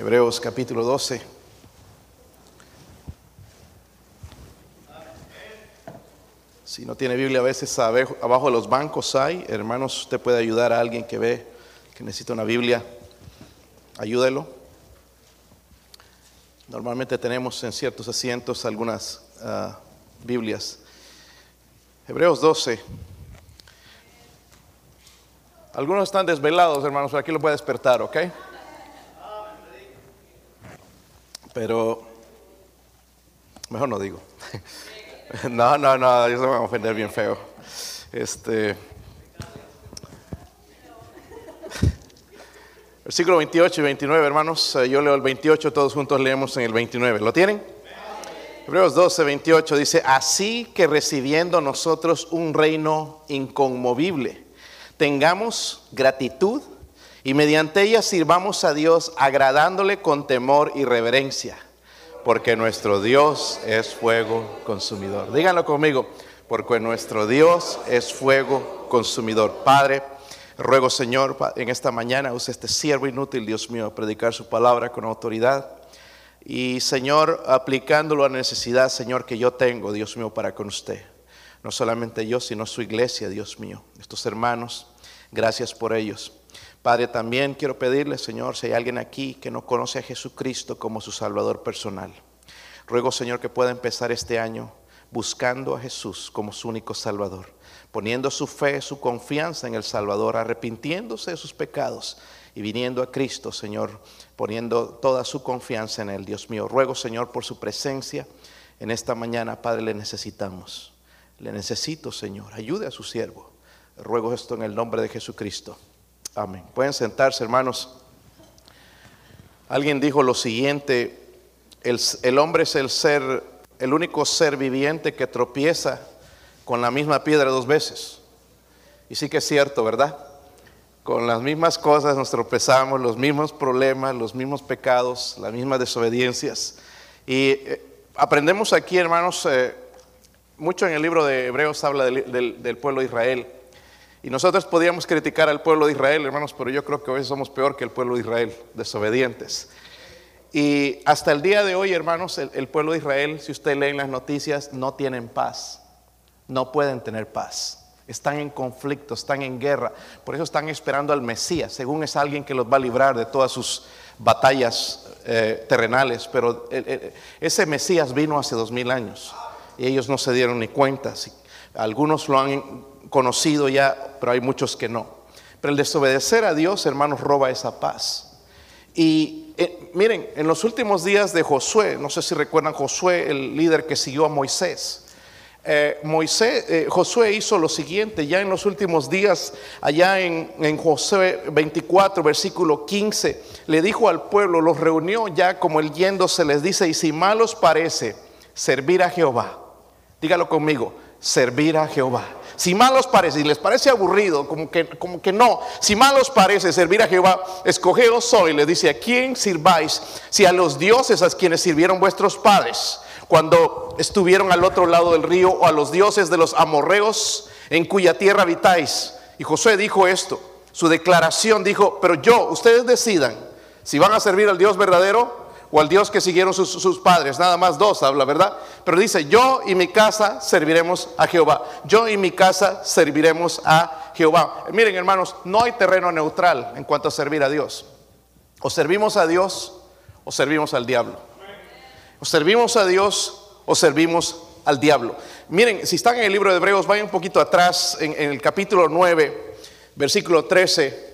Hebreos capítulo 12. Si no tiene Biblia, a veces abajo de los bancos hay. Hermanos, usted puede ayudar a alguien que ve que necesita una Biblia. Ayúdelo. Normalmente tenemos en ciertos asientos algunas ah, Biblias. Hebreos 12. Algunos están desvelados, hermanos, pero aquí lo puede despertar, ¿ok? Pero mejor no digo. No, no, no, ellos se van a ofender bien feo. Este. Versículo 28 y 29, hermanos. Eh, Yo leo el 28, todos juntos leemos en el 29. ¿Lo tienen? Hebreos 12, 28 dice, así que recibiendo nosotros un reino inconmovible, tengamos gratitud y mediante ella sirvamos a Dios agradándole con temor y reverencia, porque nuestro Dios es fuego consumidor. Díganlo conmigo, porque nuestro Dios es fuego consumidor. Padre, ruego Señor, en esta mañana use este siervo inútil, Dios mío, a predicar su palabra con autoridad. Y Señor, aplicándolo a la necesidad, Señor, que yo tengo, Dios mío, para con usted. No solamente yo, sino su iglesia, Dios mío. Estos hermanos, gracias por ellos. Padre, también quiero pedirle, Señor, si hay alguien aquí que no conoce a Jesucristo como su Salvador personal. Ruego, Señor, que pueda empezar este año buscando a Jesús como su único Salvador, poniendo su fe, su confianza en el Salvador, arrepintiéndose de sus pecados y viniendo a Cristo, Señor, poniendo toda su confianza en Él. Dios mío, ruego, Señor, por su presencia en esta mañana, Padre, le necesitamos. Le necesito, Señor. Ayude a su siervo. Ruego esto en el nombre de Jesucristo. Amén. Pueden sentarse, hermanos. Alguien dijo lo siguiente, el, hombre es el ser, el único ser viviente que tropieza con la misma piedra dos veces. Y sí que es cierto, ¿verdad? Con las mismas cosas nos tropezamos, los mismos problemas, los mismos pecados, las mismas desobediencias. Y eh, aprendemos aquí, hermanos, eh, mucho en el libro de Hebreos habla del- del pueblo de Israel. Y nosotros podíamos criticar al pueblo de Israel, hermanos, pero yo creo que hoy somos peor que el pueblo de Israel, desobedientes. Y hasta el día de hoy, hermanos, el, pueblo de Israel, si usted lee en las noticias, no tienen paz. No pueden tener paz. Están en conflicto, están en guerra. Por eso están esperando al Mesías. Según es alguien que los va a librar de todas sus batallas eh, terrenales. Pero ese Mesías vino hace dos mil años. Y ellos no se dieron ni cuenta. Algunos lo han conocido ya, pero hay muchos que no. Pero el desobedecer a Dios, hermanos, roba esa paz. Y eh, miren, en los últimos días de Josué, no sé si recuerdan Josué, el líder que siguió a Moisés. Eh, Moisés, eh, Josué hizo lo siguiente, ya en los últimos días, allá en, en Josué 24, versículo 15, le dijo al pueblo, los reunió ya como el yéndose, les dice, y si mal os parece servir a Jehová, dígalo conmigo, servir a Jehová. Si mal os parece, y les parece aburrido, como que, como que no, si mal os parece servir a Jehová, escogeos hoy, le dice, ¿a quién sirváis? Si a los dioses a quienes sirvieron vuestros padres cuando estuvieron al otro lado del río, o a los dioses de los amorreos en cuya tierra habitáis. Y Josué dijo esto, su declaración dijo, pero yo, ustedes decidan si van a servir al Dios verdadero o al Dios que siguieron sus, padres. Nada más dos habla, ¿verdad? Pero dice, yo y mi casa serviremos a Jehová. Yo y mi casa serviremos a Jehová. Miren, hermanos, no hay terreno neutral en cuanto a servir a Dios. O servimos a Dios o servimos al diablo. O servimos a Dios o servimos al diablo. Miren, si están en el libro de Hebreos, vayan un poquito atrás, en, en el capítulo 9, versículo 13.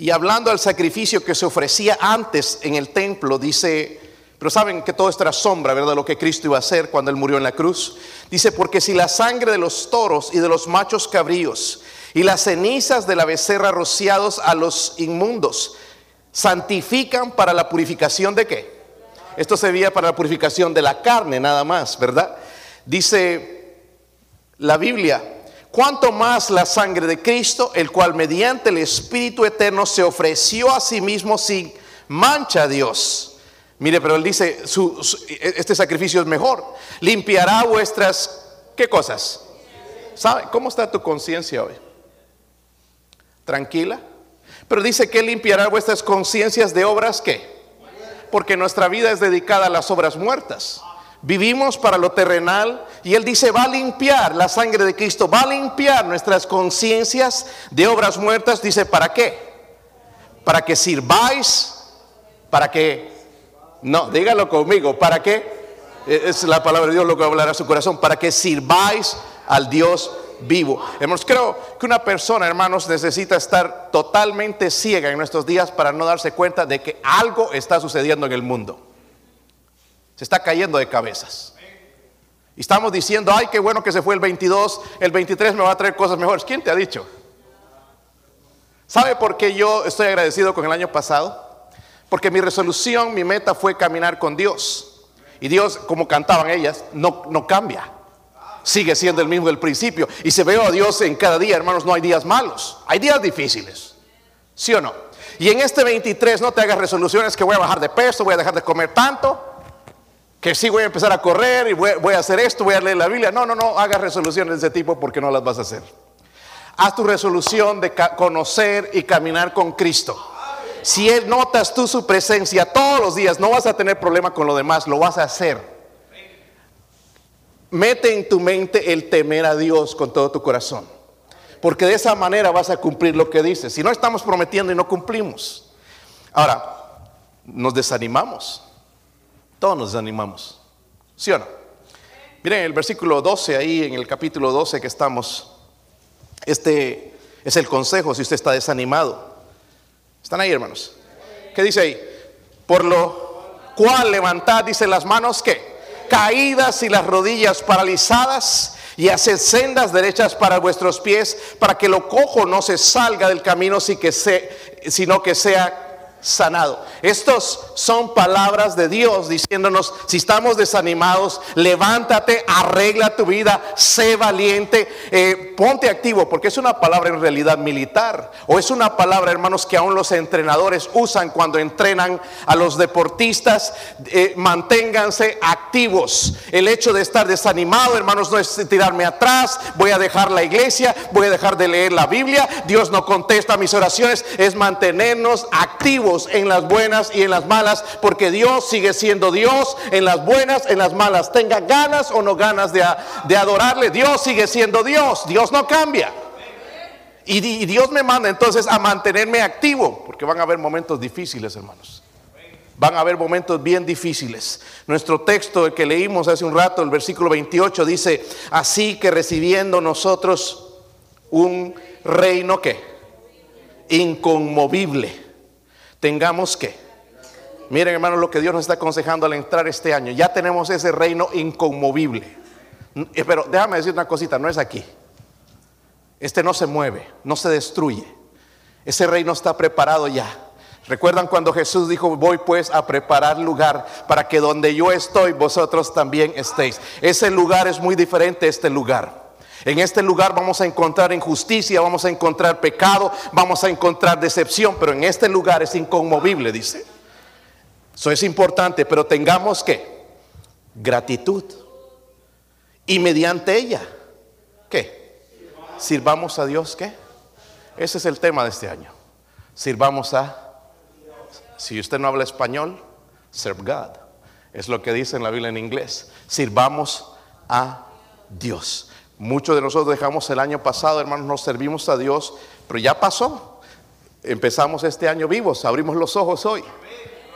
Y hablando al sacrificio que se ofrecía antes en el templo, dice, pero saben que todo esto era sombra, ¿verdad? Lo que Cristo iba a hacer cuando Él murió en la cruz. Dice, porque si la sangre de los toros y de los machos cabríos y las cenizas de la becerra rociados a los inmundos santifican para la purificación de qué? Esto se veía para la purificación de la carne nada más, ¿verdad? Dice la Biblia, cuanto más la sangre de Cristo, el cual mediante el Espíritu Eterno se ofreció a sí mismo sin mancha a Dios. Mire, pero él dice, su- este sacrificio es mejor. Limpiará vuestras, ¿qué cosas? ¿Sabe? ¿Cómo está tu conciencia hoy? tranquila. Pero dice que limpiará vuestras conciencias de obras que. Porque nuestra vida es dedicada a las obras muertas. Vivimos para lo terrenal y Él dice, va a limpiar la sangre de Cristo, va a limpiar nuestras conciencias de obras muertas. Dice, ¿para qué? Para que sirváis, para que, no, dígalo conmigo, ¿para qué? E, es la palabra de Dios lo que hablará a su corazón, para que sirváis al Dios vivo. Hermanos, creo que una persona, hermanos, necesita estar totalmente ciega en nuestros días para no darse cuenta de que algo está sucediendo en el mundo se está cayendo de cabezas. Y estamos diciendo, ay, qué bueno que se fue el 22, el 23 me va a traer cosas mejores. ¿Quién te ha dicho? ¿Sabe por qué yo estoy agradecido con el año pasado? Porque mi resolución, mi meta fue caminar con Dios. Y Dios, como cantaban ellas, no, no cambia. Sigue siendo el mismo del principio. Y se veo a Dios en cada día, hermanos, no hay días malos. Hay días difíciles. ¿Sí o no? Y en este 23 no te hagas resoluciones que voy a bajar de peso, voy a dejar de comer tanto que sí voy a empezar a correr y voy, a hacer esto, voy a leer la Biblia. No, no, no, hagas resoluciones de ese tipo porque no las vas a hacer. Haz tu resolución de conocer y caminar con Cristo. Si Él notas tú su presencia todos los días, no vas a tener problema con lo demás, lo vas a hacer. Mete en tu mente el temer a Dios con todo tu corazón. Porque de esa manera vas a cumplir lo que dices. Si no estamos prometiendo y no cumplimos. Ahora, nos desanimamos. Todos nos desanimamos. ¿Sí o no? Miren el versículo 12, ahí en el capítulo 12 que estamos. Este es el consejo si usted está desanimado. ¿Están ahí, hermanos? ¿Qué dice ahí? Por lo cual levantad, dice las manos que caídas y las rodillas paralizadas y haced sendas derechas para vuestros pies, para que lo cojo no se salga del camino, sino que sea sanado. Estos son palabras de Dios diciéndonos, si estamos desanimados, levántate, arregla tu vida, sé valiente, eh, ponte activo, porque es una palabra en realidad militar, o es una palabra, hermanos, que aún los entrenadores usan cuando entrenan a los deportistas, eh, manténganse activos. El hecho de estar desanimado, hermanos, no es tirarme atrás, voy a dejar la iglesia, voy a dejar de leer la Biblia, Dios no contesta mis oraciones, es mantenernos activos en las buenas y en las malas, porque Dios sigue siendo Dios en las buenas, en las malas. Tenga ganas o no ganas de, de adorarle, Dios sigue siendo Dios, Dios no cambia. Y, y Dios me manda entonces a mantenerme activo, porque van a haber momentos difíciles, hermanos. Van a haber momentos bien difíciles. Nuestro texto, el que leímos hace un rato, el versículo 28, dice, así que recibiendo nosotros un reino que inconmovible tengamos que. Miren hermanos lo que Dios nos está aconsejando al entrar este año. Ya tenemos ese reino inconmovible. Eh, pero déjame decir una cosita, no es aquí. Este no se mueve, no se destruye. Ese reino está preparado ya. ¿Recuerdan cuando Jesús dijo, voy pues a preparar lugar para que donde yo estoy, vosotros también estéis? Ese lugar es muy diferente a este lugar. En este lugar vamos a encontrar injusticia, vamos a encontrar pecado, vamos a encontrar decepción, pero en este lugar es inconmovible, dice. Eso es importante, pero tengamos que gratitud. Y mediante ella, ¿qué? Sirvamos a Dios, ¿qué? Ese es el tema de este año. Sirvamos a, si usted no habla español, serve God. Es lo que dice en la Biblia en inglés. Sirvamos a Dios. Muchos de nosotros dejamos el año pasado, hermanos, nos servimos a Dios, pero ya pasó. Empezamos este año vivos, abrimos los ojos hoy,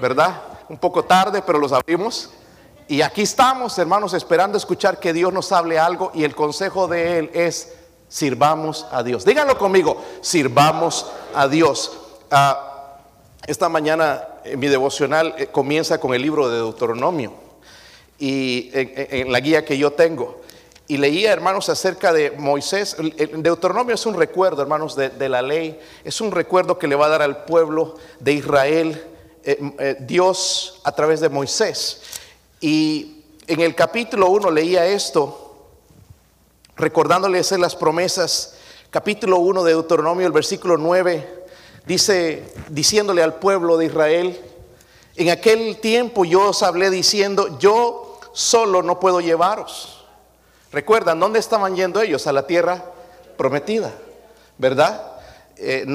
¿verdad? Un poco tarde, pero los abrimos. Y aquí estamos, hermanos, esperando escuchar que Dios nos hable algo y el consejo de Él es, sirvamos a Dios. Díganlo conmigo, sirvamos a Dios. Ah, esta mañana mi devocional eh, comienza con el libro de Deuteronomio y en la guía que yo tengo y leía, hermanos, acerca de Moisés. Deuteronomio es un recuerdo, hermanos, de, la ley. Es un recuerdo que le va a dar al pueblo de Israel eh, eh, Dios a través de Moisés. Y en el capítulo 1 leía esto, recordándoles las promesas. Capítulo 1 de Deuteronomio, el versículo 9, dice, diciéndole al pueblo de Israel, en aquel tiempo yo os hablé diciendo, yo solo no puedo llevaros Recuerdan, ¿dónde estaban yendo ellos? A la tierra prometida, ¿verdad? eh,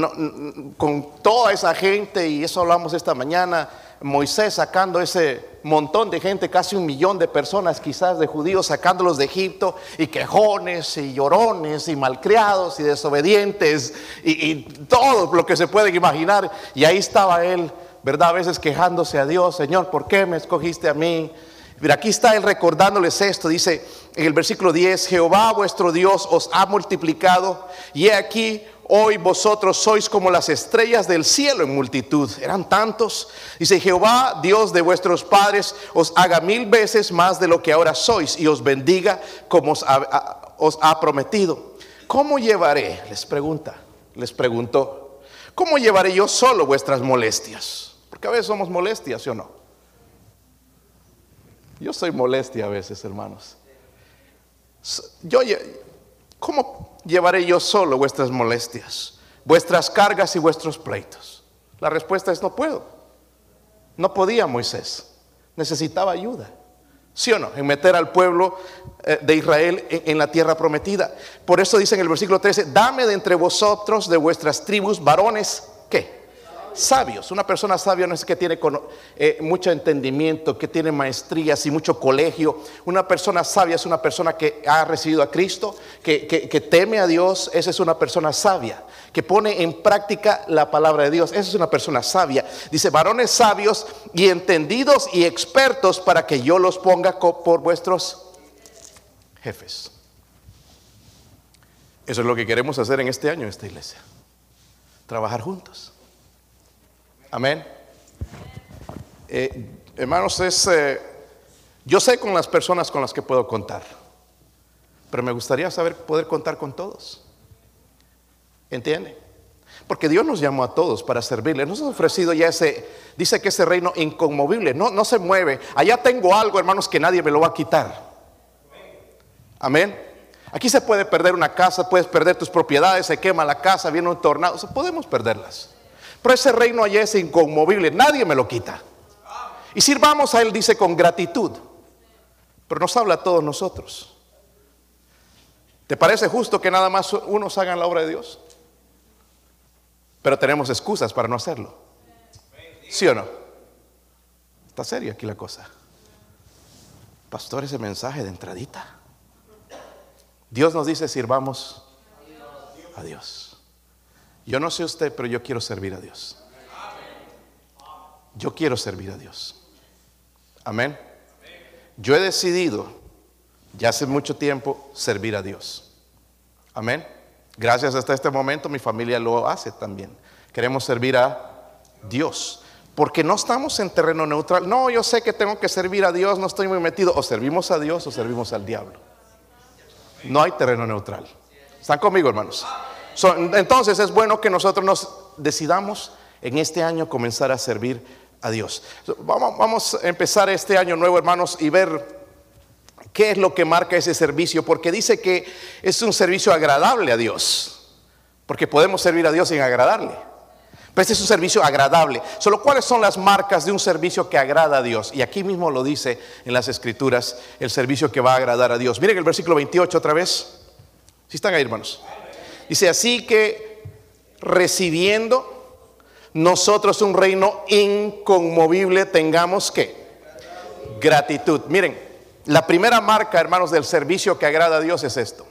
con toda esa gente, y eso hablamos esta mañana, Moisés sacando ese montón de gente, casi un millón de personas quizás de judíos, sacándolos de Egipto, y quejones, y llorones, y malcriados, y desobedientes, y, y todo lo que se pueden imaginar. Y ahí estaba él, ¿verdad? A veces quejándose a Dios, Señor, ¿por qué me escogiste a mí? Pero aquí está él recordándoles esto, dice en el versículo 10, Jehová vuestro Dios os ha multiplicado y he aquí hoy vosotros sois como las estrellas del cielo en multitud. Eran tantos. Dice Jehová, Dios de vuestros padres, os haga mil veces más de lo que ahora sois y os bendiga como os ha, prometido. ¿Cómo llevaré? Les pregunta, les preguntó. ¿Cómo llevaré yo solo vuestras molestias? Porque a veces somos molestias, ¿sí o no? Yo soy molestia a veces, hermanos. Yo, ¿Cómo llevaré yo solo vuestras molestias, vuestras cargas y vuestros pleitos? La respuesta es no puedo. No podía Moisés. Necesitaba ayuda. ¿Sí o no? En meter al pueblo eh, de Israel en, la tierra prometida. Por eso dice en el versículo 13, dame de entre vosotros, de vuestras tribus, varones, ¿qué? Sabios. Una persona sabia no es que tiene eh, mucho entendimiento, que tiene maestrías y mucho colegio. Una persona sabia es una persona que ha recibido a Cristo, que, que, teme a Dios. Esa es una persona sabia, que pone en práctica la palabra de Dios. Esa es una persona sabia. Dice, varones sabios y entendidos y expertos para que yo los ponga por vuestros jefes. Eso es lo que queremos hacer en este año en esta iglesia. Trabajar juntos. Amén. Eh, hermanos, es, eh, yo sé con las personas con las que puedo contar, pero me gustaría saber poder contar con todos. ¿Entiende? Porque Dios nos llamó a todos para servirle. Nos ha ofrecido ya ese, dice que ese reino inconmovible, no, no se mueve. Allá tengo algo, hermanos, que nadie me lo va a quitar. Amén. Aquí se puede perder una casa, puedes perder tus propiedades, se quema la casa, viene un tornado, podemos perderlas. Pero ese reino allá es inconmovible, nadie me lo quita. Y sirvamos a Él, dice, con gratitud. Pero nos habla a todos nosotros. ¿Te parece justo que nada más unos hagan la obra de Dios? Pero tenemos excusas para no hacerlo. ¿Sí o no? Está seria aquí la cosa. Pastor, ese mensaje de entradita. Dios nos dice, sirvamos a Dios. Yo no sé usted, pero yo quiero servir a Dios. Yo quiero servir a Dios. Amén. Yo he decidido, ya hace mucho tiempo, servir a Dios. Amén. Gracias hasta este momento mi familia lo hace también. Queremos servir a Dios. Porque no estamos en terreno neutral. No, yo sé que tengo que servir a Dios, no estoy muy metido. O servimos a Dios o servimos al diablo. No hay terreno neutral. ¿Están conmigo, hermanos? Entonces es bueno que nosotros nos decidamos en este año comenzar a servir a Dios. vamos, a empezar este año nuevo, hermanos, y ver qué es lo que marca ese servicio, porque dice que es un servicio agradable a Dios, porque podemos servir a Dios sin agradarle. Pero este es un servicio agradable. Solo cuáles son las marcas de un servicio que agrada a Dios. Y aquí mismo lo dice en las escrituras, el servicio que va a agradar a Dios. Miren el versículo 28 otra vez. Si están ahí, hermanos. Dice así que recibiendo nosotros un reino inconmovible tengamos que gratitud. Miren, la primera marca, hermanos, del servicio que agrada a Dios es esto.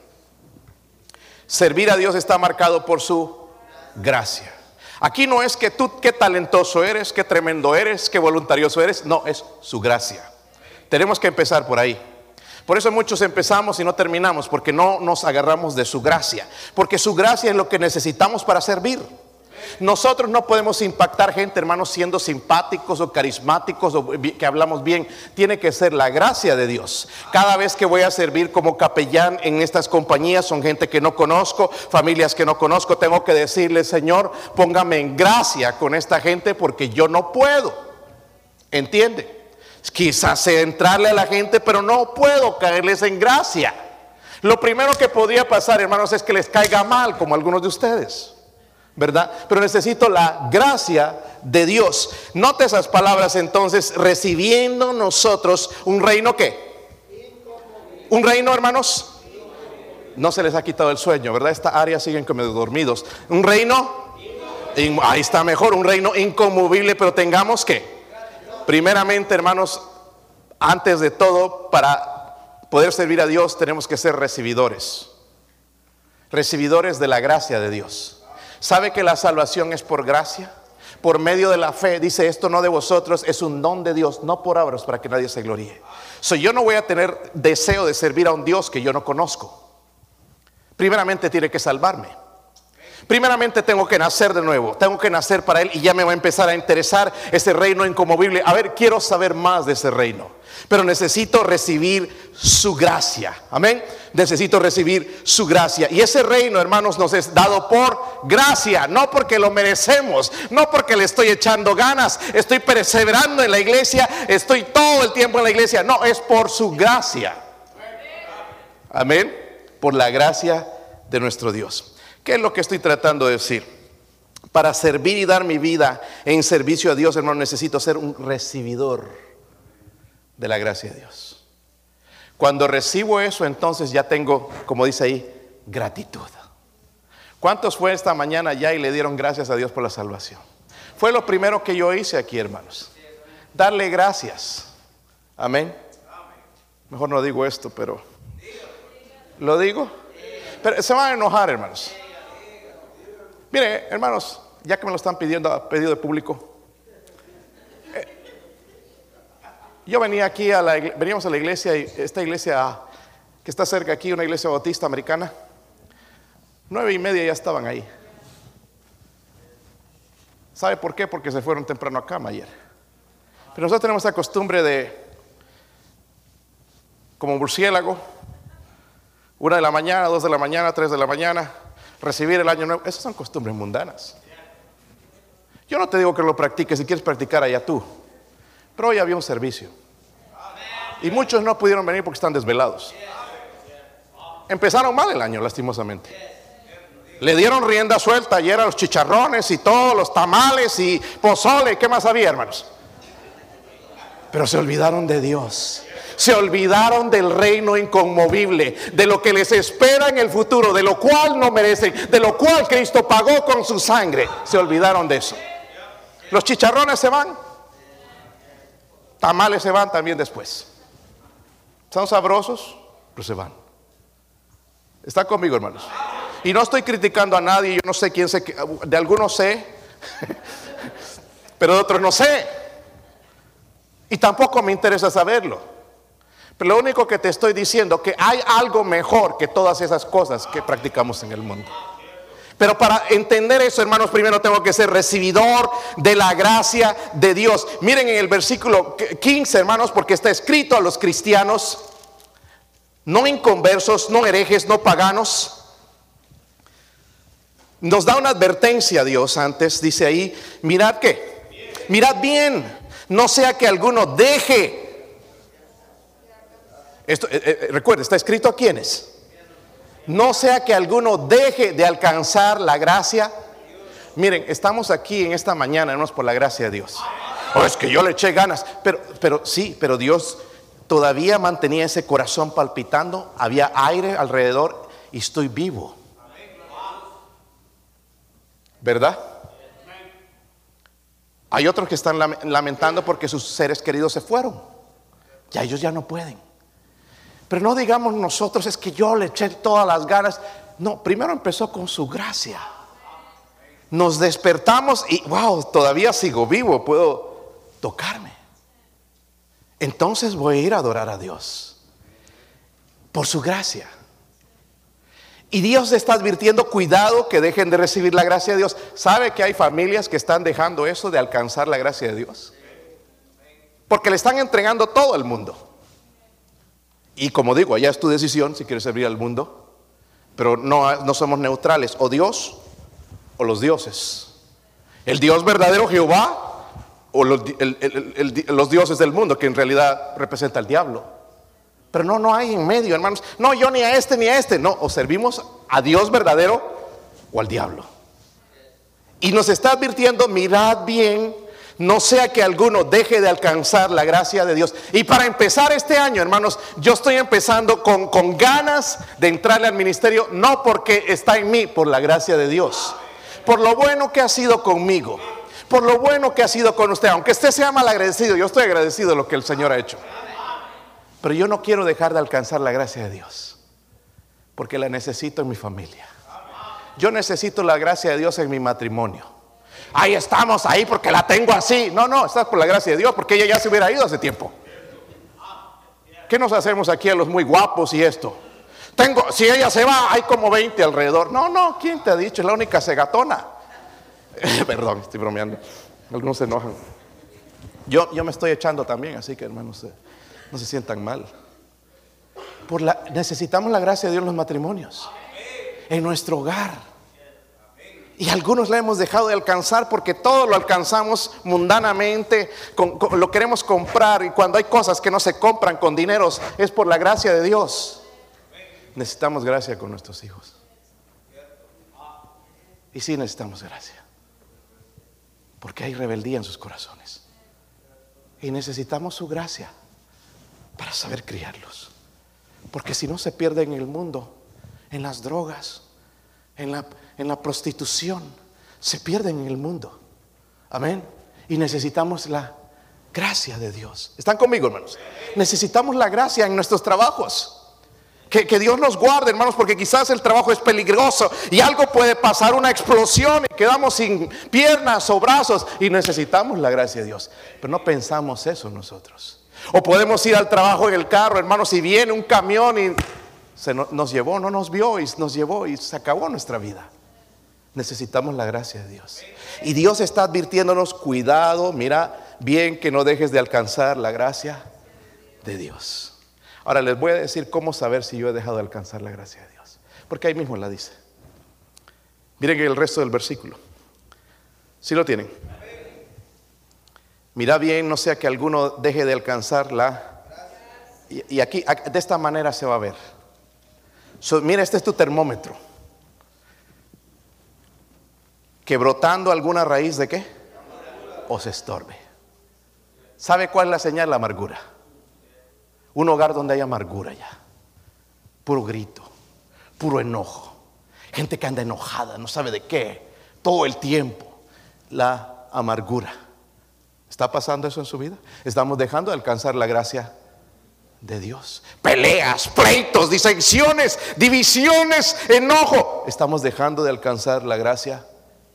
Servir a Dios está marcado por su gracia. Aquí no es que tú qué talentoso eres, qué tremendo eres, qué voluntarioso eres, no, es su gracia. Tenemos que empezar por ahí. Por eso muchos empezamos y no terminamos, porque no nos agarramos de su gracia, porque su gracia es lo que necesitamos para servir. Nosotros no podemos impactar gente, hermanos, siendo simpáticos o carismáticos o que hablamos bien. Tiene que ser la gracia de Dios. Cada vez que voy a servir como capellán en estas compañías, son gente que no conozco, familias que no conozco, tengo que decirle, Señor, póngame en gracia con esta gente porque yo no puedo. ¿Entiende? Quizás sé entrarle a la gente, pero no puedo caerles en gracia. Lo primero que podría pasar, hermanos, es que les caiga mal, como algunos de ustedes. ¿Verdad? Pero necesito la gracia de Dios. Note esas palabras entonces, recibiendo nosotros un reino que. Un reino, hermanos. No se les ha quitado el sueño, ¿verdad? Esta área siguen como dormidos. Un reino, ahí está mejor, un reino inconmovible, pero tengamos que, primeramente, hermanos, antes de todo, para poder servir a Dios tenemos que ser recibidores. Recibidores de la gracia de Dios. ¿Sabe que la salvación es por gracia? Por medio de la fe, dice esto no de vosotros, es un don de Dios, no por obras para que nadie se gloríe. So, yo no voy a tener deseo de servir a un Dios que yo no conozco. Primeramente tiene que salvarme. Primeramente tengo que nacer de nuevo, tengo que nacer para Él y ya me va a empezar a interesar ese reino incomovible. A ver, quiero saber más de ese reino pero necesito recibir su gracia. Amén. Necesito recibir su gracia. Y ese reino, hermanos, nos es dado por gracia, no porque lo merecemos, no porque le estoy echando ganas, estoy perseverando en la iglesia, estoy todo el tiempo en la iglesia. No, es por su gracia. Amén. Por la gracia de nuestro Dios. ¿Qué es lo que estoy tratando de decir? Para servir y dar mi vida en servicio a Dios, hermano, necesito ser un recibidor de la gracia de Dios. Cuando recibo eso, entonces ya tengo, como dice ahí, gratitud. ¿Cuántos fue esta mañana ya y le dieron gracias a Dios por la salvación? Fue lo primero que yo hice aquí, hermanos. Darle gracias. Amén. Mejor no digo esto, pero... ¿Lo digo? Pero se van a enojar, hermanos. Mire, hermanos, ya que me lo están pidiendo a pedido de público, Yo venía aquí a la veníamos a la iglesia, esta iglesia que está cerca aquí, una iglesia bautista americana. Nueve y media ya estaban ahí. ¿Sabe por qué? Porque se fueron temprano a cama ayer. Pero nosotros tenemos esa costumbre de, como murciélago, una de la mañana, dos de la mañana, tres de la mañana, recibir el año nuevo. Esas son costumbres mundanas. Yo no te digo que lo practiques, si quieres practicar allá tú. Pero hoy había un servicio. Y muchos no pudieron venir porque están desvelados. Empezaron mal el año, lastimosamente. Le dieron rienda suelta ayer a los chicharrones y todos los tamales y pozole. ¿Qué más había, hermanos? Pero se olvidaron de Dios. Se olvidaron del reino inconmovible, de lo que les espera en el futuro, de lo cual no merecen, de lo cual Cristo pagó con su sangre. Se olvidaron de eso. Los chicharrones se van. Tamales se van también después. Son sabrosos, pero se van. ¿Está conmigo, hermanos? Y no estoy criticando a nadie, yo no sé quién sé, de algunos sé, pero de otros no sé. Y tampoco me interesa saberlo. Lo único que te estoy diciendo que hay algo mejor que todas esas cosas que practicamos en el mundo. Pero para entender eso, hermanos, primero tengo que ser recibidor de la gracia de Dios. Miren en el versículo 15, hermanos, porque está escrito a los cristianos, no inconversos, no herejes, no paganos. Nos da una advertencia Dios antes, dice ahí, mirad qué, mirad bien, no sea que alguno deje. Esto, eh, eh, recuerda, está escrito a quienes no sea que alguno deje de alcanzar la gracia. Miren, estamos aquí en esta mañana, hermanos, por la gracia de Dios. Oh, es que yo le eché ganas, pero, pero sí, pero Dios todavía mantenía ese corazón palpitando, había aire alrededor y estoy vivo. ¿Verdad? Hay otros que están lamentando porque sus seres queridos se fueron. Ya ellos ya no pueden. Pero no digamos nosotros, es que yo le eché todas las ganas. No, primero empezó con su gracia. Nos despertamos y, wow, todavía sigo vivo, puedo tocarme. Entonces voy a ir a adorar a Dios por su gracia. Y Dios está advirtiendo, cuidado que dejen de recibir la gracia de Dios. ¿Sabe que hay familias que están dejando eso de alcanzar la gracia de Dios? Porque le están entregando todo el mundo. Y como digo, allá es tu decisión si quieres servir al mundo, pero no, no somos neutrales, o Dios o los dioses. El Dios verdadero Jehová o los, los dioses del mundo, que en realidad representa al diablo. Pero no, no hay en medio, hermanos. No, yo ni a este ni a este. No, o servimos a Dios verdadero o al diablo. Y nos está advirtiendo, mirad bien no sea que alguno deje de alcanzar la gracia de Dios. Y para empezar este año, hermanos, yo estoy empezando con, con, ganas de entrarle al ministerio, no porque está en mí, por la gracia de Dios. Por lo bueno que ha sido conmigo, por lo bueno que ha sido con usted. Aunque usted sea mal agradecido, yo estoy agradecido de lo que el Señor ha hecho. Pero yo no quiero dejar de alcanzar la gracia de Dios, porque la necesito en mi familia. Yo necesito la gracia de Dios en mi matrimonio ahí estamos ahí porque la tengo así. No, no, estás por la gracia de Dios porque ella ya se hubiera ido hace tiempo. ¿Qué nos hacemos aquí a los muy guapos y esto? Tengo, si ella se va, hay como 20 alrededor. No, no, ¿quién te ha dicho? Es la única segatona. Perdón, estoy bromeando. Algunos se enojan. Yo, yo me estoy echando también, así que hermanos, no se sientan mal. Por la, necesitamos la gracia de Dios en los matrimonios, en nuestro hogar. Y algunos la hemos dejado de alcanzar porque todo lo alcanzamos mundanamente, lo queremos comprar y cuando hay cosas que no se compran con dineros es por la gracia de Dios. Necesitamos gracia con nuestros hijos. Y sí necesitamos gracia. Porque hay rebeldía en sus corazones. Y necesitamos su gracia para saber criarlos. Porque si no se pierden en el mundo, en las drogas, en la en la prostitución, se pierden en el mundo. Amén. Y necesitamos la gracia de Dios. ¿Están conmigo, hermanos? Necesitamos la gracia en nuestros trabajos. Que, Dios nos guarde, hermanos, porque quizás el trabajo es peligroso y algo puede pasar, una explosión y quedamos sin piernas o brazos y necesitamos la gracia de Dios. Pero no pensamos eso nosotros. O podemos ir al trabajo en el carro, hermanos, si viene un camión y se nos llevó, no nos vio y nos llevó y se acabó nuestra vida. Necesitamos la gracia de Dios. Y Dios está advirtiéndonos, cuidado, mira bien que no dejes de alcanzar la gracia de Dios. Ahora les voy a decir cómo saber si yo he dejado de alcanzar la gracia de Dios. Porque ahí mismo la dice. Miren el resto del versículo. Si lo tienen? Mira bien, no sea que alguno deje de alcanzarla. Y, y aquí, de esta manera se va a ver. Mira, este es tu termómetro que brotando alguna raíz de qué? Os estorbe. ¿Sabe cuál es la señal? La amargura. Un hogar donde hay amargura ya. Puro grito, puro enojo. Gente que anda enojada, no sabe de qué, todo el tiempo. La amargura. ¿Está pasando eso en su vida? Estamos dejando de alcanzar la gracia de Dios. Peleas, pleitos, disensiones, divisiones, enojo. Estamos dejando de alcanzar la gracia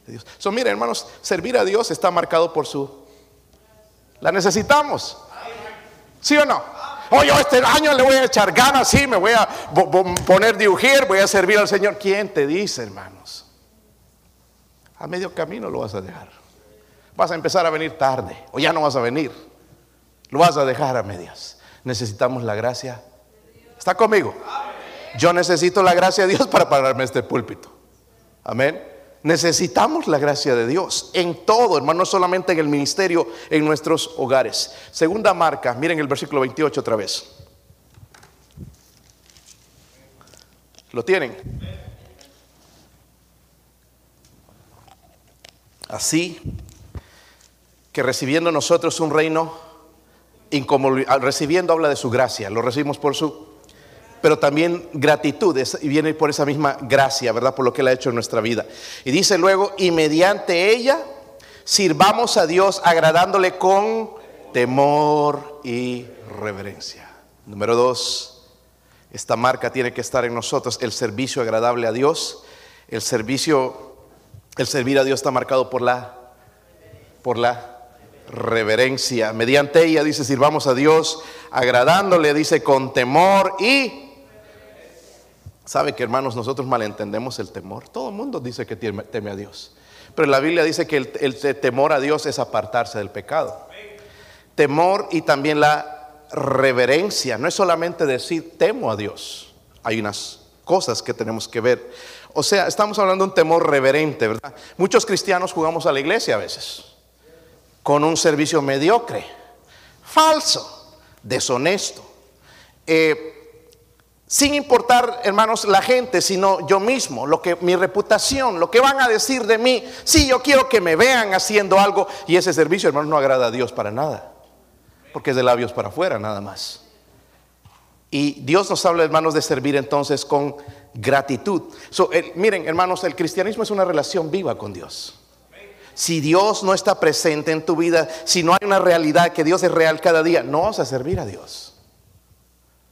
Dios. So, mire, hermanos, servir a Dios está marcado por su. La necesitamos. ¿Sí o no? Oye, este año le voy a echar ganas, sí, me voy a poner de voy a servir al Señor. ¿Quién te dice, hermanos? A medio camino lo vas a dejar. Vas a empezar a venir tarde, o ya no vas a venir. Lo vas a dejar a medias. Necesitamos la gracia. ¿Está conmigo? Yo necesito la gracia de Dios para pararme este púlpito. Amén. Necesitamos la gracia de Dios en todo, hermano, no solamente en el ministerio, en nuestros hogares. Segunda marca, miren el versículo 28 otra vez. ¿Lo tienen? Así que recibiendo nosotros un reino, recibiendo habla de su gracia, lo recibimos por su pero también gratitud, y viene por esa misma gracia, ¿verdad? Por lo que Él ha hecho en nuestra vida. Y dice luego, y mediante ella sirvamos a Dios agradándole con temor y reverencia. Número dos, esta marca tiene que estar en nosotros, el servicio agradable a Dios. El servicio, el servir a Dios está marcado por la, por la reverencia. Mediante ella dice, sirvamos a Dios agradándole, dice, con temor y Sabe que hermanos, nosotros malentendemos el temor. Todo el mundo dice que teme a Dios. Pero la Biblia dice que el, temor a Dios es apartarse del pecado. Temor y también la reverencia. No es solamente decir temo a Dios. Hay unas cosas que tenemos que ver. O sea, estamos hablando de un temor reverente, ¿verdad? Muchos cristianos jugamos a la iglesia a veces con un servicio mediocre, falso, deshonesto. Eh, sin importar, hermanos, la gente, sino yo mismo, lo que mi reputación, lo que van a decir de mí. Sí, yo quiero que me vean haciendo algo y ese servicio, hermanos, no agrada a Dios para nada, porque es de labios para afuera nada más. Y Dios nos habla, hermanos, de servir entonces con gratitud. miren, hermanos, el cristianismo es una relación viva con Dios. Si Dios no está presente en tu vida, si no hay una realidad que Dios es real cada día, no vas a servir a Dios.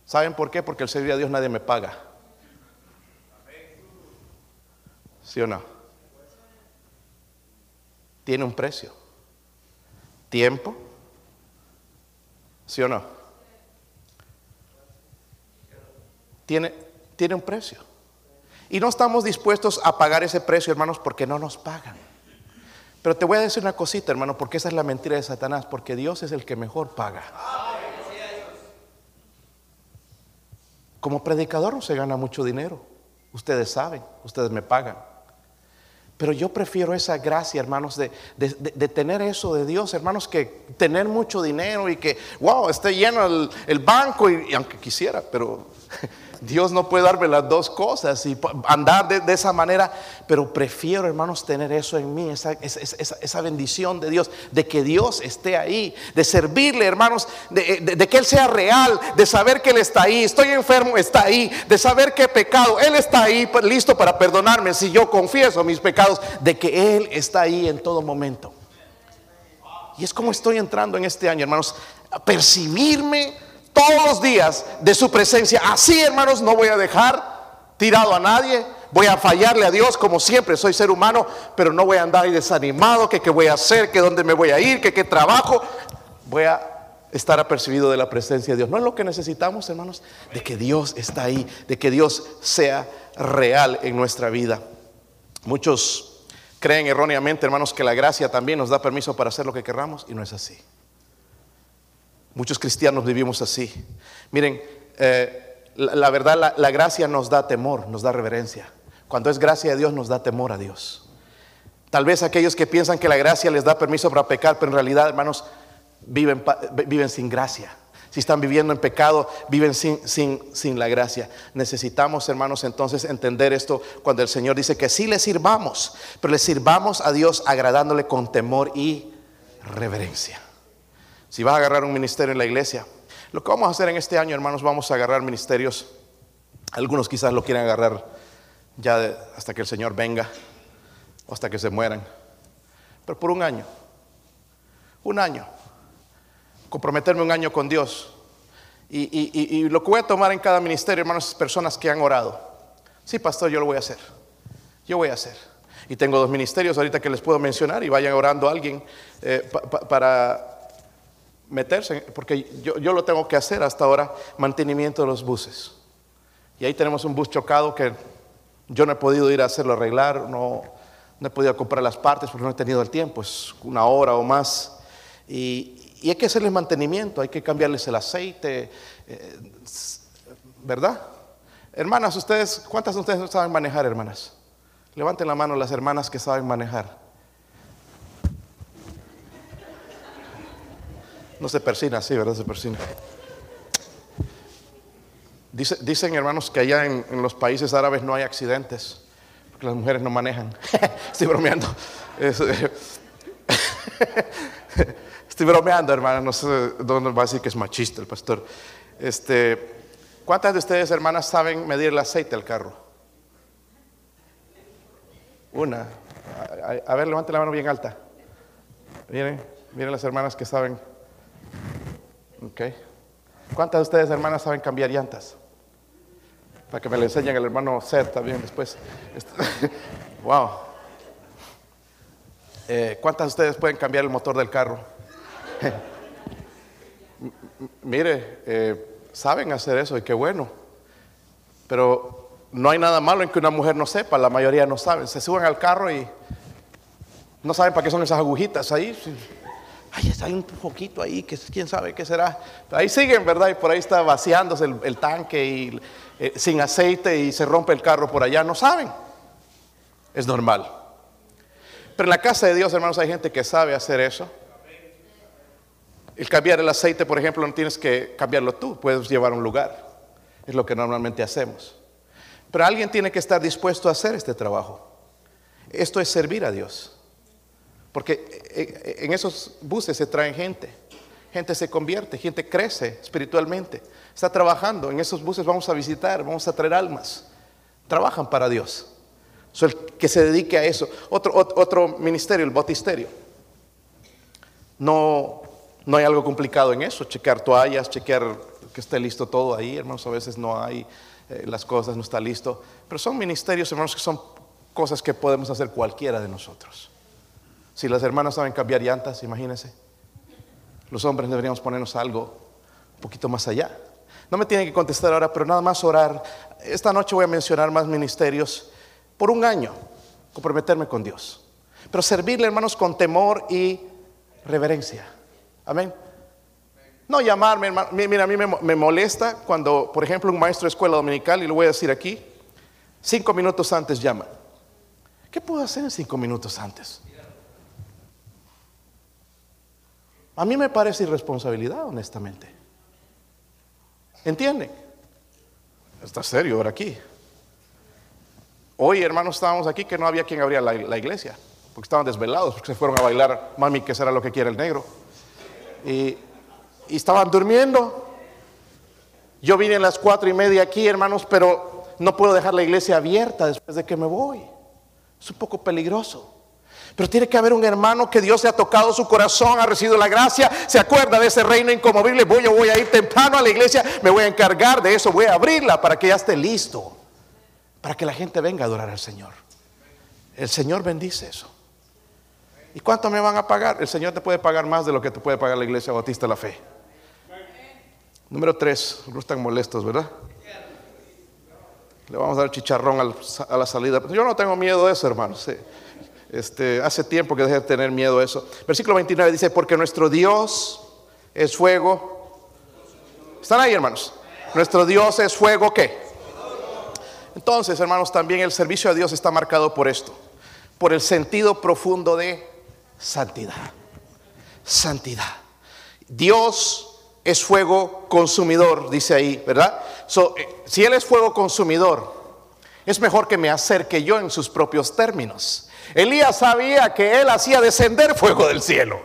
¿Saben por qué? Porque el servir a Dios nadie me paga. ¿Sí o no? Tiene un precio. Tiempo. ¿Sí o no? Tiene, tiene un precio. Y no estamos dispuestos a pagar ese precio, hermanos, porque no nos pagan. Pero te voy a decir una cosita, hermano, porque esa es la mentira de Satanás, porque Dios es el que mejor paga. Como predicador no se gana mucho dinero. Ustedes saben, ustedes me pagan. Pero yo prefiero esa gracia, hermanos, de, tener eso de Dios, hermanos, que tener mucho dinero y que, wow, esté lleno el, el banco, y, aunque quisiera, pero Dios no puede darme las dos cosas y andar de, esa manera, pero prefiero, hermanos, tener eso en mí, esa, esa, bendición de Dios, de que Dios esté ahí, de servirle, hermanos, de, que Él sea real, de saber que Él está ahí, estoy enfermo, está ahí, de saber que he pecado, Él está ahí, listo para perdonarme si yo confieso mis pecados, de que Él está ahí en todo momento. Y es como estoy entrando en este año, hermanos, a percibirme todos los días de su presencia. Así, hermanos, no voy a dejar tirado a nadie. Voy a fallarle a Dios como siempre, soy ser humano, pero no voy a andar desanimado, que qué voy a hacer, que dónde me voy a ir, que qué trabajo. Voy a estar apercibido de la presencia de Dios. No es lo que necesitamos, hermanos, de que Dios está ahí, de que Dios sea real en nuestra vida. Muchos creen erróneamente, hermanos, que la gracia también nos da permiso para hacer lo que querramos y no es así. Muchos cristianos vivimos así. Miren, eh, la, verdad, la, gracia nos da temor, nos da reverencia. Cuando es gracia de Dios, nos da temor a Dios. Tal vez aquellos que piensan que la gracia les da permiso para pecar, pero en realidad, hermanos, viven, viven sin gracia. Si están viviendo en pecado, viven sin, sin, sin, la gracia. Necesitamos, hermanos, entonces entender esto cuando el Señor dice que sí le sirvamos, pero le sirvamos a Dios agradándole con temor y reverencia. Si vas a agarrar un ministerio en la iglesia, lo que vamos a hacer en este año, hermanos, vamos a agarrar ministerios. Algunos quizás lo quieran agarrar ya hasta que el Señor venga o hasta que se mueran. Pero por un año, un año, comprometerme un año con Dios. Y, lo que voy a tomar en cada ministerio, hermanos, es personas que han orado. Sí, pastor, yo lo voy a hacer. Yo voy a hacer. Y tengo dos ministerios ahorita que les puedo mencionar y vayan orando a alguien eh, para meterse, porque yo, lo tengo que hacer hasta ahora, mantenimiento de los buses. Y ahí tenemos un bus chocado que yo no he podido ir a hacerlo arreglar, no, no he podido comprar las partes porque no he tenido el tiempo, es una hora o más. Y, hay que hacerles mantenimiento, hay que cambiarles el aceite, eh, ¿verdad? Hermanas, ustedes, ¿cuántas de ustedes saben manejar, hermanas? Levanten la mano las hermanas que saben manejar. No se persina así, ¿verdad? Se persina. dicen hermanos que allá en, los países árabes no hay accidentes, porque las mujeres no manejan. Estoy bromeando. Estoy bromeando, hermana. No sé dónde va a decir que es machista el pastor. Este, ¿Cuántas de ustedes, hermanas, saben medir el aceite del carro? Una. A, ver, levante la mano bien alta. Miren, miren las hermanas que saben Okay. ¿Cuántas de ustedes, hermanas, saben cambiar llantas? Para que me lo enseñen el hermano Seth también después. wow. Eh, ¿Cuántas de ustedes pueden cambiar el motor del carro? Mire, eh, saben hacer eso y qué bueno. Pero no hay nada malo en que una mujer no sepa, la mayoría no saben. Se suben al carro y no saben para qué son esas agujitas ahí. Ay, hay un poquito ahí, que quién sabe qué será. ahí siguen, ¿verdad? Y por ahí está vaciándose el, tanque y eh, sin aceite y se rompe el carro por allá. No saben. Es normal. Pero en la casa de Dios, hermanos, hay gente que sabe hacer eso. El cambiar el aceite, por ejemplo, no tienes que cambiarlo tú, puedes llevar a un lugar. Es lo que normalmente hacemos. Pero alguien tiene que estar dispuesto a hacer este trabajo. Esto es servir a Dios. Porque eh, eh, en esos buses se traen gente. Gente se convierte, gente crece espiritualmente. Está trabajando. En esos buses vamos a visitar, vamos a traer almas. Trabajan para Dios. So, el que se dedique a eso. Otro, ministerio, el botisterio. No, no hay algo complicado en eso. Chequear toallas, chequear que esté listo todo ahí. Hermanos, a veces no hay eh, las cosas, no está listo. Pero son ministerios, hermanos, que son cosas que podemos hacer cualquiera de nosotros. Si las hermanas saben cambiar llantas, imagínense. Los hombres deberíamos ponernos algo un poquito más allá. No me tienen que contestar ahora, pero nada más orar. Esta noche voy a mencionar más ministerios por un año, comprometerme con Dios. Pero servirle, hermanos, con temor y reverencia. Amén. No llamarme, hermano. Mira, a mí me, molesta cuando, por ejemplo, un maestro de escuela dominical, y lo voy a decir aquí, cinco minutos antes llama. ¿Qué puedo hacer en cinco minutos antes? A mí me parece irresponsabilidad, honestamente. ¿Entienden? Está serio ahora aquí. Hoy, hermanos, estábamos aquí que no había quien abría la, iglesia, porque estaban desvelados, porque se fueron a bailar, mami, que será lo que quiere el negro. Y, y estaban durmiendo. Yo vine a las cuatro y media aquí, hermanos, pero no puedo dejar la iglesia abierta después de que me voy. Es un poco peligroso. Pero tiene que haber un hermano que Dios le ha tocado su corazón, ha recibido la gracia, se acuerda de ese reino incomovible. Voy, yo voy a ir temprano a la iglesia, me voy a encargar de eso, voy a abrirla para que ya esté listo, para que la gente venga a adorar al Señor. El Señor bendice eso. ¿Y cuánto me van a pagar? El Señor te puede pagar más de lo que te puede pagar la iglesia bautista la fe. Número tres, no están molestos, ¿verdad? Le vamos a dar chicharrón a la salida. Yo no tengo miedo de eso, hermanos. Este, hace tiempo que dejé de tener miedo a eso. Versículo 29 dice, porque nuestro Dios es fuego. ¿Están ahí, hermanos? Nuestro Dios es fuego, ¿qué? Entonces, hermanos, también el servicio a Dios está marcado por esto, por el sentido profundo de santidad. Santidad. Dios es fuego consumidor, dice ahí, ¿verdad? Eh, si Él es fuego consumidor, es mejor que me acerque yo en sus propios términos. Elías sabía que él hacía descender fuego del cielo.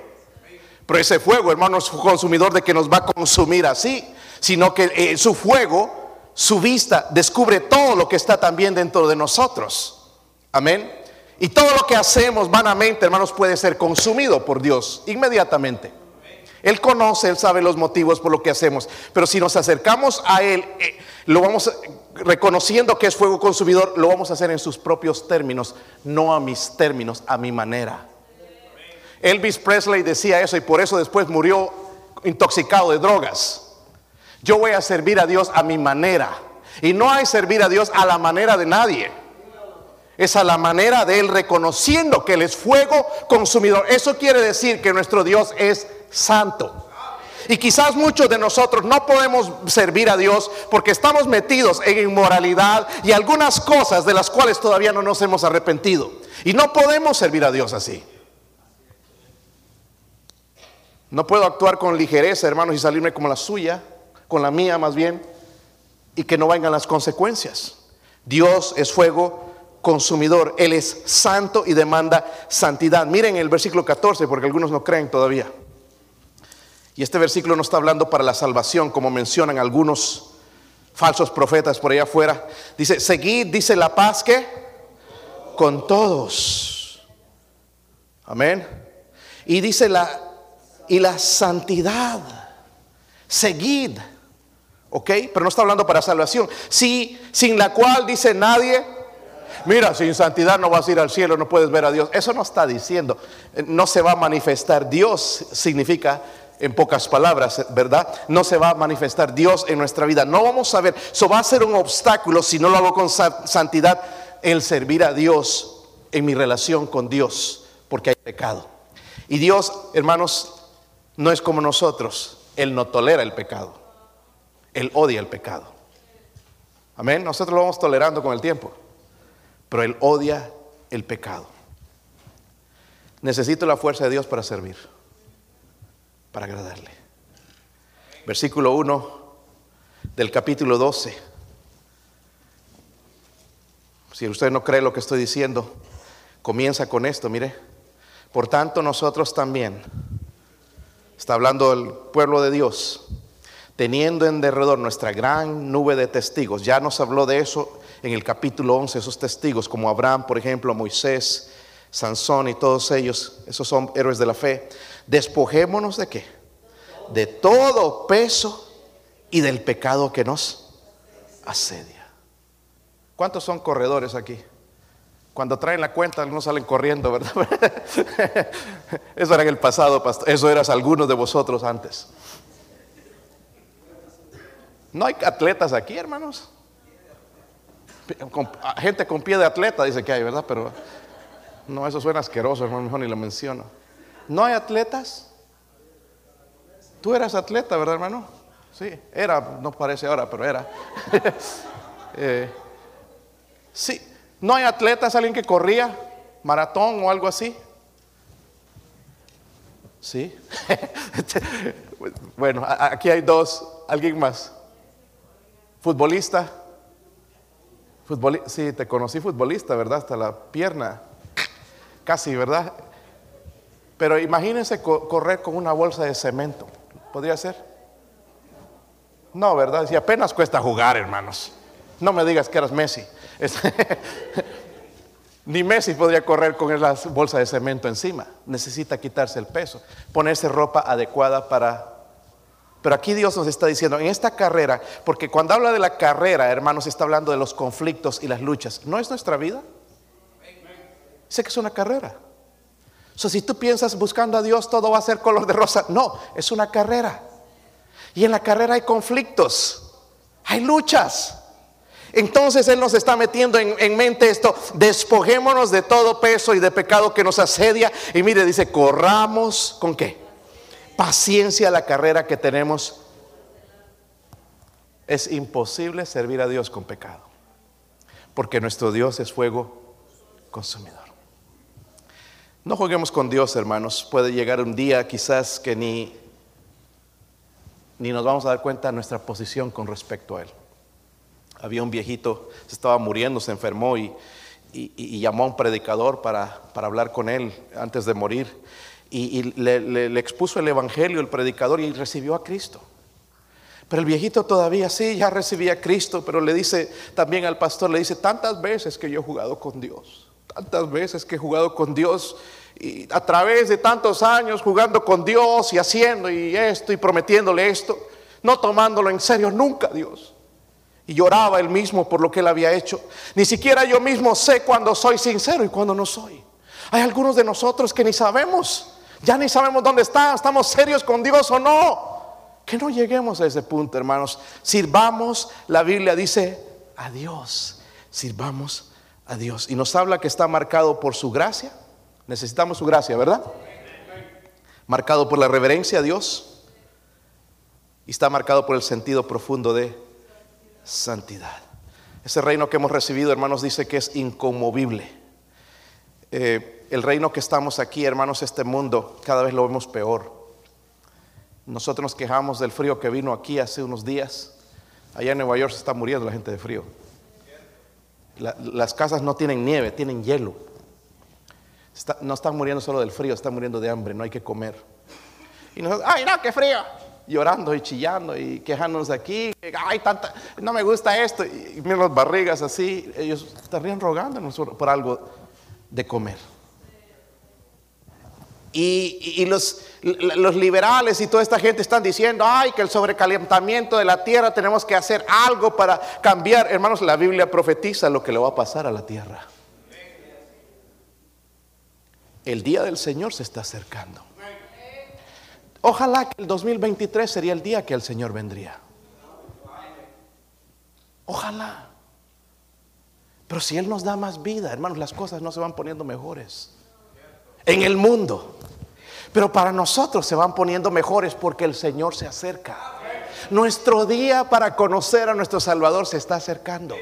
Pero ese fuego, hermano, es consumidor de que nos va a consumir así, sino que eh, su fuego, su vista, descubre todo lo que está también dentro de nosotros. Amén. Y todo lo que hacemos vanamente, hermanos, puede ser consumido por Dios inmediatamente. Él conoce, Él sabe los motivos por lo que hacemos. Pero si nos acercamos a Él, eh, lo vamos reconociendo que es fuego consumidor, lo vamos a hacer en sus propios términos, no a mis términos, a mi manera. Elvis Presley decía eso y por eso después murió intoxicado de drogas. Yo voy a servir a Dios a mi manera. Y no hay servir a Dios a la manera de nadie. Es a la manera de Él reconociendo que Él es fuego consumidor. Eso quiere decir que nuestro Dios es santo. Y quizás muchos de nosotros no podemos servir a Dios porque estamos metidos en inmoralidad y algunas cosas de las cuales todavía no nos hemos arrepentido. Y no podemos servir a Dios así. No puedo actuar con ligereza, hermanos, y salirme como la suya, con la mía más bien, y que no vengan las consecuencias. Dios es fuego consumidor, Él es santo y demanda santidad. Miren el versículo 14, porque algunos no creen todavía. Y este versículo no está hablando para la salvación, como mencionan algunos falsos profetas por allá afuera. Dice, seguid, dice la paz que con todos. Amén. Y dice la y la santidad. Seguid. ¿Ok? Pero no está hablando para salvación. Sí, sin la cual dice nadie. Mira, sin santidad no vas a ir al cielo, no puedes ver a Dios. Eso no está diciendo. No se va a manifestar. Dios significa en pocas palabras, ¿verdad? No se va a manifestar Dios en nuestra vida. No vamos a ver, eso va a ser un obstáculo si no lo hago con santidad, el servir a Dios en mi relación con Dios, porque hay pecado. Y Dios, hermanos, no es como nosotros. Él no tolera el pecado. Él odia el pecado. Amén. Nosotros lo vamos tolerando con el tiempo. Pero Él odia el pecado. Necesito la fuerza de Dios para servir para agradarle. Versículo 1 del capítulo 12. Si usted no cree lo que estoy diciendo, comienza con esto, mire. Por tanto, nosotros también, está hablando el pueblo de Dios, teniendo en derredor nuestra gran nube de testigos. Ya nos habló de eso en el capítulo 11, esos testigos, como Abraham, por ejemplo, Moisés, Sansón y todos ellos, esos son héroes de la fe. Despojémonos de qué? De todo peso y del pecado que nos asedia. ¿Cuántos son corredores aquí? Cuando traen la cuenta, algunos salen corriendo, ¿verdad? Eso era en el pasado, pastor. Eso eras algunos de vosotros antes. No hay atletas aquí, hermanos. Gente con pie de atleta dice que hay, ¿verdad? Pero no, eso suena asqueroso, hermano, mejor ni lo menciono. ¿No hay atletas? Tú eras atleta, ¿verdad, hermano? Sí, era, no parece ahora, pero era. Eh, sí, ¿no hay atletas, alguien que corría maratón o algo así? Sí. bueno, aquí hay dos, alguien más. Futbolista. sí, te conocí futbolista, ¿verdad? Hasta la pierna. Casi, ¿verdad? Pero imagínense correr con una bolsa de cemento. ¿Podría ser? No, ¿verdad? Si apenas cuesta jugar, hermanos. No me digas que eras Messi. Ni Messi podría correr con esa bolsa de cemento encima. Necesita quitarse el peso, ponerse ropa adecuada para pero aquí Dios nos está diciendo, en esta carrera, porque cuando habla de la carrera, hermanos, está hablando de los conflictos y las luchas. ¿No es nuestra vida? Sé que es una carrera. O sea, si tú piensas buscando a Dios, todo va a ser color de rosa. No, es una carrera. Y en la carrera hay conflictos, hay luchas. Entonces Él nos está metiendo en, en, mente esto, despojémonos de todo peso y de pecado que nos asedia. Y mire, dice, corramos con qué? paciencia la carrera que tenemos. Es imposible servir a Dios con pecado, porque nuestro Dios es fuego consumidor. No juguemos con Dios, hermanos. Puede llegar un día quizás que ni, ni nos vamos a dar cuenta de nuestra posición con respecto a Él. Había un viejito, se estaba muriendo, se enfermó y, y llamó a un predicador para, para hablar con él antes de morir y, le, expuso el Evangelio, el predicador, y recibió a Cristo. Pero el viejito todavía sí, ya recibía a Cristo, pero le dice también al pastor, le dice, tantas veces que yo he jugado con Dios, tantas veces que he jugado con Dios, y a través de tantos años jugando con Dios y haciendo y esto y prometiéndole esto, no tomándolo en serio nunca Dios. Y lloraba él mismo por lo que él había hecho. Ni siquiera yo mismo sé cuando soy sincero y cuando no soy. Hay algunos de nosotros que ni sabemos ya ni sabemos dónde está, estamos serios con Dios o no. Que no lleguemos a ese punto, hermanos. Sirvamos, la Biblia dice, a Dios. Sirvamos a Dios. Y nos habla que está marcado por su gracia. Necesitamos su gracia, ¿verdad? Marcado por la reverencia a Dios. Y está marcado por el sentido profundo de santidad. Ese reino que hemos recibido, hermanos, dice que es inconmovible. Eh, el reino que estamos aquí, hermanos, este mundo, cada vez lo vemos peor. Nosotros nos quejamos del frío que vino aquí hace unos días. Allá en Nueva York se está muriendo la gente de frío. las casas no tienen nieve, tienen hielo. No están muriendo solo del frío, están muriendo de hambre, no hay que comer. Y nosotros, ay, no, qué frío. Llorando y chillando y quejándonos de aquí. Ay, tanta, no me gusta esto. Y, miren las barrigas así. Ellos estarían rogándonos por algo de comer. Y, los, los, liberales y toda esta gente están diciendo, ay, que el sobrecalentamiento de la tierra tenemos que hacer algo para cambiar. Hermanos, la Biblia profetiza lo que le va a pasar a la tierra. El día del Señor se está acercando. Ojalá que el 2023 sería el día que el Señor vendría. Ojalá. Pero si Él nos da más vida, hermanos, las cosas no se van poniendo mejores en el mundo. Pero para nosotros se van poniendo mejores porque el Señor se acerca. Nuestro día para conocer a nuestro Salvador se está acercando.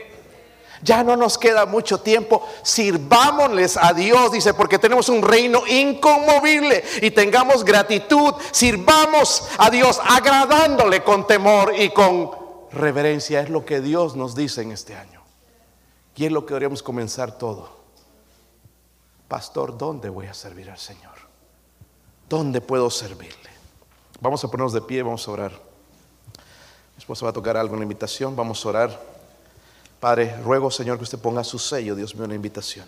Ya no nos queda mucho tiempo. Sirvámosles a Dios, dice, porque tenemos un reino inconmovible y tengamos gratitud. Sirvamos a Dios agradándole con temor y con reverencia es lo que Dios nos dice en este año. Y es lo que deberíamos comenzar todo. Pastor, ¿dónde voy a servir al Señor? ¿Dónde puedo servirle? Vamos a ponernos de pie, vamos a orar. Mi esposa va a tocar algo en la invitación, vamos a orar. Padre, ruego Señor que usted ponga su sello, Dios mío, en la invitación.